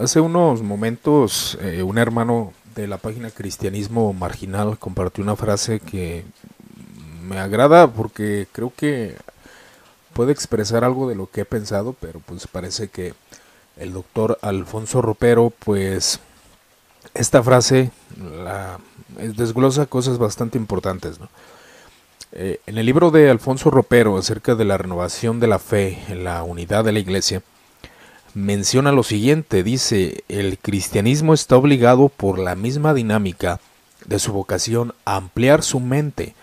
Hace unos momentos eh, un hermano de la página Cristianismo Marginal compartió una frase que me agrada porque creo que puede expresar algo de lo que he pensado, pero pues parece que el doctor Alfonso Ropero, pues esta frase la, desglosa cosas bastante importantes. ¿no? Eh, en el libro de Alfonso Ropero acerca de la renovación de la fe en la unidad de la iglesia, menciona lo siguiente, dice, el cristianismo está obligado por la misma dinámica de su vocación a ampliar su mente,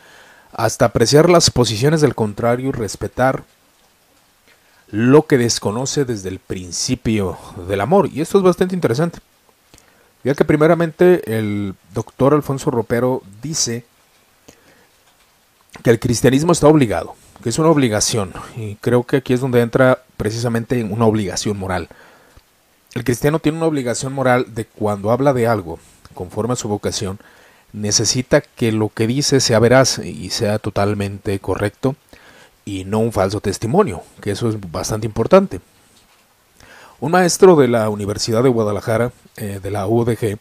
hasta apreciar las posiciones del contrario y respetar lo que desconoce desde el principio del amor. Y esto es bastante interesante. Ya que primeramente el doctor Alfonso Ropero dice que el cristianismo está obligado, que es una obligación. Y creo que aquí es donde entra precisamente una obligación moral. El cristiano tiene una obligación moral de cuando habla de algo, conforme a su vocación, necesita que lo que dice sea veraz y sea totalmente correcto y no un falso testimonio, que eso es bastante importante. Un maestro de la Universidad de Guadalajara, eh, de la UDG,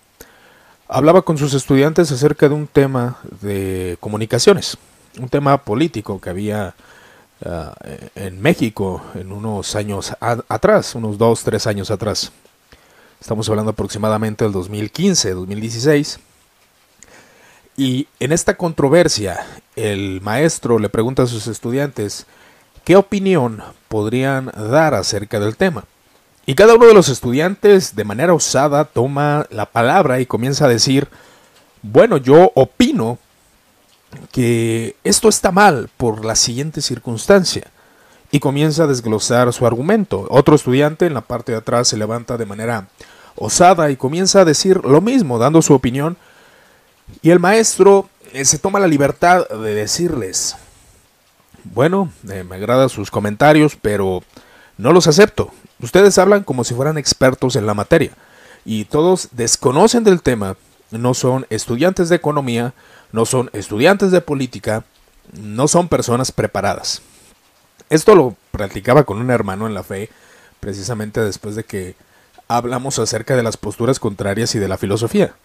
hablaba con sus estudiantes acerca de un tema de comunicaciones, un tema político que había uh, en México en unos años atrás, unos dos, tres años atrás. Estamos hablando aproximadamente del 2015, 2016. Y en esta controversia, el maestro le pregunta a sus estudiantes qué opinión podrían dar acerca del tema. Y cada uno de los estudiantes de manera osada toma la palabra y comienza a decir, bueno, yo opino que esto está mal por la siguiente circunstancia. Y comienza a desglosar su argumento. Otro estudiante en la parte de atrás se levanta de manera osada y comienza a decir lo mismo, dando su opinión. Y el maestro eh, se toma la libertad de decirles, bueno, eh, me agradan sus comentarios, pero no los acepto. Ustedes hablan como si fueran expertos en la materia y todos desconocen del tema, no son estudiantes de economía, no son estudiantes de política, no son personas preparadas. Esto lo practicaba con un hermano en la fe, precisamente después de que hablamos acerca de las posturas contrarias y de la filosofía.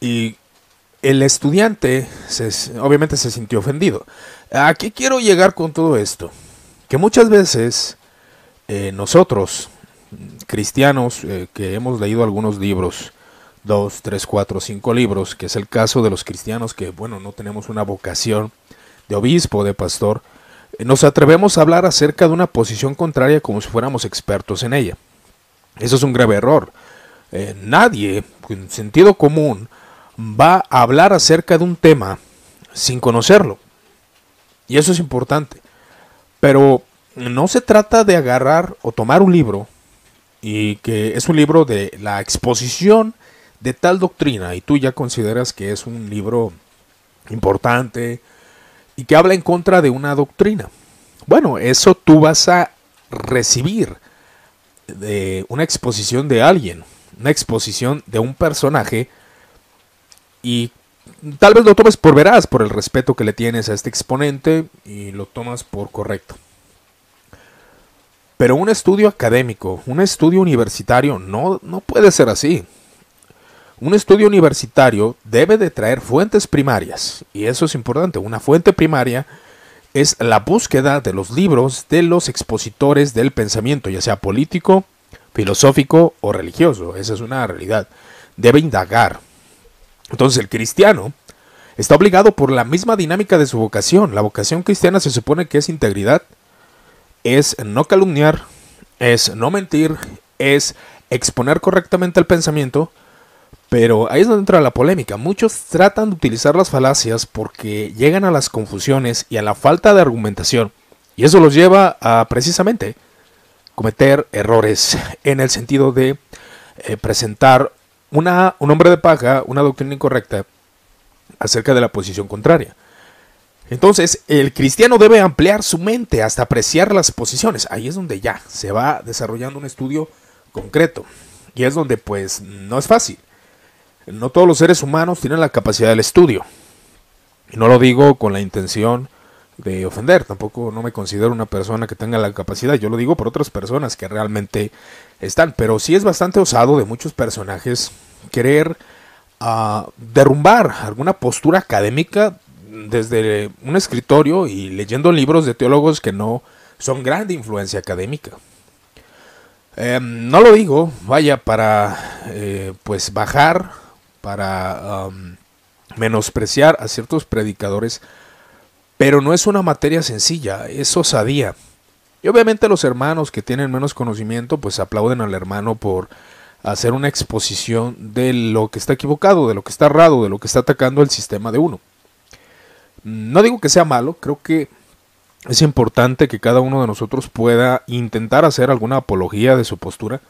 Y el estudiante obviamente se sintió ofendido. ¿A qué quiero llegar con todo esto? Que muchas veces eh, nosotros, cristianos, eh, que hemos leído algunos libros, dos, tres, cuatro, cinco libros, que es el caso de los cristianos que, bueno, no tenemos una vocación de obispo, de pastor, eh, nos atrevemos a hablar acerca de una posición contraria como si fuéramos expertos en ella. Eso es un grave error. Eh, nadie, con sentido común, va a hablar acerca de un tema sin conocerlo. Y eso es importante. Pero no se trata de agarrar o tomar un libro y que es un libro de la exposición de tal doctrina y tú ya consideras que es un libro importante y que habla en contra de una doctrina. Bueno, eso tú vas a recibir de una exposición de alguien, una exposición de un personaje y tal vez lo tomes por veraz, por el respeto que le tienes a este exponente y lo tomas por correcto. Pero un estudio académico, un estudio universitario no, no puede ser así. Un estudio universitario debe de traer fuentes primarias, y eso es importante. Una fuente primaria es la búsqueda de los libros de los expositores del pensamiento, ya sea político, filosófico o religioso. Esa es una realidad. Debe indagar. Entonces el cristiano está obligado por la misma dinámica de su vocación. La vocación cristiana se supone que es integridad, es no calumniar, es no mentir, es exponer correctamente el pensamiento, pero ahí es donde entra la polémica. Muchos tratan de utilizar las falacias porque llegan a las confusiones y a la falta de argumentación. Y eso los lleva a precisamente cometer errores en el sentido de eh, presentar una, un hombre de paja, una doctrina incorrecta acerca de la posición contraria. Entonces, el cristiano debe ampliar su mente hasta apreciar las posiciones. Ahí es donde ya se va desarrollando un estudio concreto. Y es donde pues no es fácil. No todos los seres humanos tienen la capacidad del estudio. Y no lo digo con la intención de ofender, tampoco no me considero una persona que tenga la capacidad, yo lo digo por otras personas que realmente están, pero sí es bastante osado de muchos personajes querer uh, derrumbar alguna postura académica desde un escritorio y leyendo libros de teólogos que no son grande influencia académica. Eh, no lo digo, vaya, para eh, pues bajar, para menospreciar a ciertos predicadores, pero no es una materia sencilla, es osadía. Y obviamente los hermanos que tienen menos conocimiento, pues aplauden al hermano por hacer una exposición de lo que está equivocado, de lo que está errado, de lo que está atacando el sistema de uno. No digo que sea malo, creo que es importante que cada uno de nosotros pueda intentar hacer alguna apología de su postura,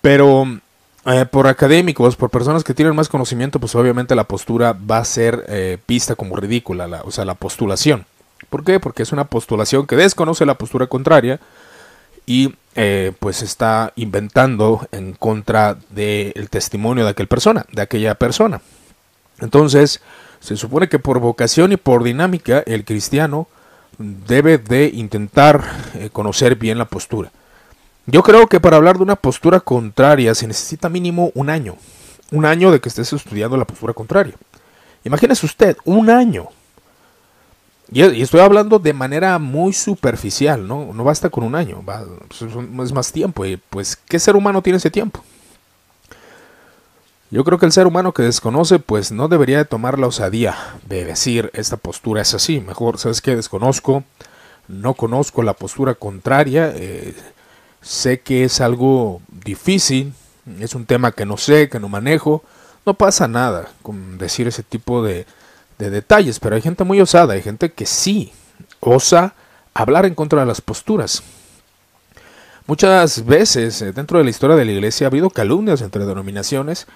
pero eh, por académicos, por personas que tienen más conocimiento, pues obviamente la postura va a ser eh, vista como ridícula, la, o sea, la postulación. ¿Por qué? Porque es una postulación que desconoce la postura contraria y eh, pues está inventando en contra del testimonio de aquella persona, de aquella persona. Entonces, se supone que por vocación y por dinámica el cristiano debe de intentar eh, conocer bien la postura. Yo creo que para hablar de una postura contraria se necesita mínimo un año. Un año de que estés estudiando la postura contraria. Imagínese usted, un año. Y estoy hablando de manera muy superficial, ¿no? No basta con un año, pues, es más tiempo. Y pues, ¿qué ser humano tiene ese tiempo? Yo creo que el ser humano que desconoce, pues no debería de tomar la osadía de decir esta postura es así. Mejor, ¿sabes qué? Desconozco, no conozco la postura contraria, eh, sé que es algo difícil, es un tema que no sé, que no manejo. No pasa nada con decir ese tipo de, de detalles, pero hay gente muy osada, hay gente que sí osa hablar en contra de las posturas. Muchas veces eh, dentro de la historia de la iglesia ha habido calumnias entre denominaciones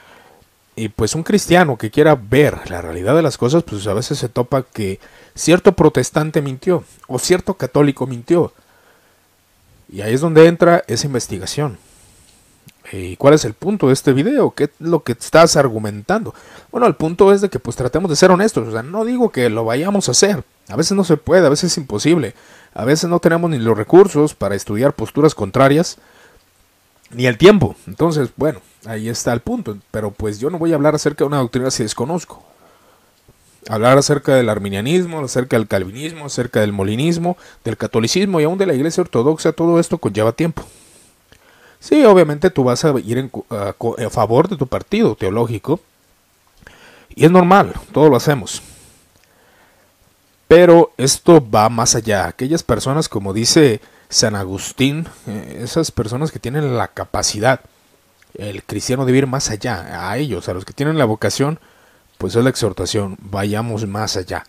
y pues un cristiano que quiera ver la realidad de las cosas, pues a veces se topa que cierto protestante mintió o cierto católico mintió. Y ahí es donde entra esa investigación. ¿Y cuál es el punto de este video? ¿Qué es lo que estás argumentando? Bueno, el punto es de que pues tratemos de ser honestos. O sea, no digo que lo vayamos a hacer. A veces no se puede, a veces es imposible. A veces no tenemos ni los recursos para estudiar posturas contrarias, ni el tiempo. Entonces, bueno, Ahí está el punto. Pero pues yo no voy a hablar acerca de una doctrina si desconozco. Hablar acerca del arminianismo, acerca del calvinismo, acerca del molinismo, del catolicismo y aún de la iglesia ortodoxa, todo esto conlleva tiempo. Sí, obviamente tú vas a ir en, a, favor de tu partido teológico. Y es normal, todo lo hacemos. Pero esto va más allá. Aquellas personas, como dice San Agustín, eh, esas personas que tienen la capacidad el cristiano debe ir más allá, a ellos, a los que tienen la vocación, pues es la exhortación, vayamos más allá,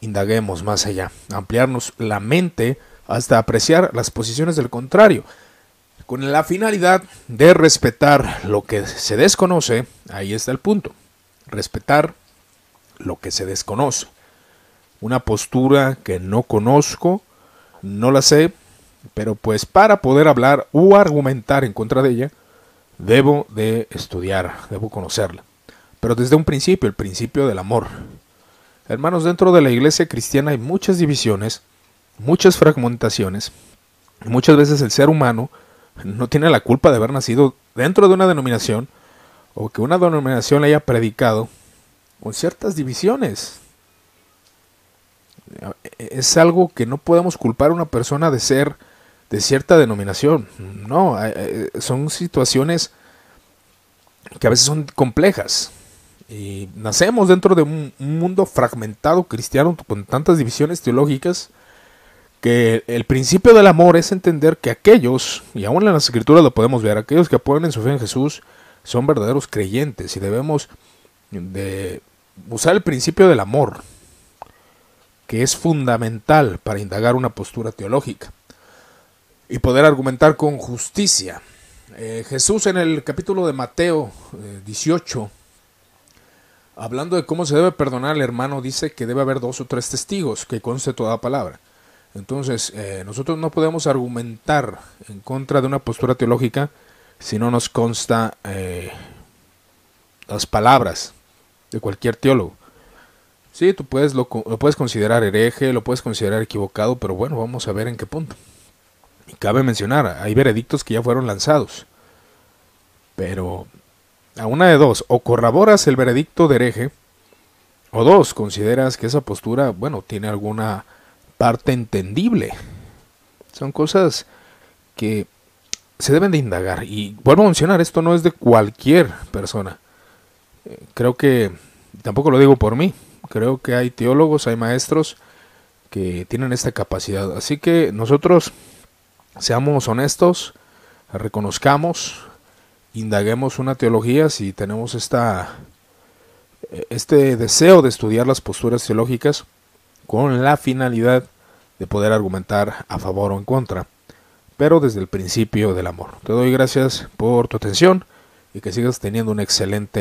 indaguemos más allá, ampliarnos la mente hasta apreciar las posiciones del contrario, con la finalidad de respetar lo que se desconoce, ahí está el punto, respetar lo que se desconoce. Una postura que no conozco, no la sé, pero pues para poder hablar o argumentar en contra de ella, Debo de estudiar, debo conocerla. Pero desde un principio, el principio del amor. Hermanos, dentro de la iglesia cristiana hay muchas divisiones, muchas fragmentaciones. muchas veces el ser humano no tiene la culpa de haber nacido dentro de una denominación o que una denominación le haya predicado con ciertas divisiones. Es algo que no podemos culpar a una persona de ser de cierta denominación. No, son situaciones que a veces son complejas. Y nacemos dentro de un, mundo fragmentado cristiano con tantas divisiones teológicas que el principio del amor es entender que aquellos, y aún en las escrituras lo podemos ver, aquellos que apoyan en su fe en Jesús son verdaderos creyentes y debemos de usar el principio del amor, que es fundamental para indagar una postura teológica y poder argumentar con justicia. Eh, Jesús en el capítulo de Mateo 18, eh, hablando de cómo se debe perdonar al hermano, dice que debe haber dos o tres testigos que conste toda palabra. Entonces, eh, nosotros no podemos argumentar en contra de una postura teológica si no nos consta las palabras de cualquier teólogo. Sí, tú puedes lo puedes considerar hereje, lo puedes considerar equivocado, pero bueno, vamos a ver en qué punto. Y cabe mencionar, hay veredictos que ya fueron lanzados. Pero a una de dos, o corroboras el veredicto de hereje, o dos, consideras que esa postura, bueno, tiene alguna parte entendible. Son cosas que se deben de indagar. Y vuelvo a mencionar, esto no es de cualquier persona. Eh, creo que, tampoco lo digo por mí, creo que hay teólogos, hay maestros que tienen esta capacidad. Así que nosotros seamos honestos, reconozcamos, indaguemos una teología si tenemos esta, este deseo de estudiar las posturas teológicas con la finalidad de poder argumentar a favor o en contra, pero desde el principio del amor. Te doy gracias por tu atención y que sigas teniendo un excelente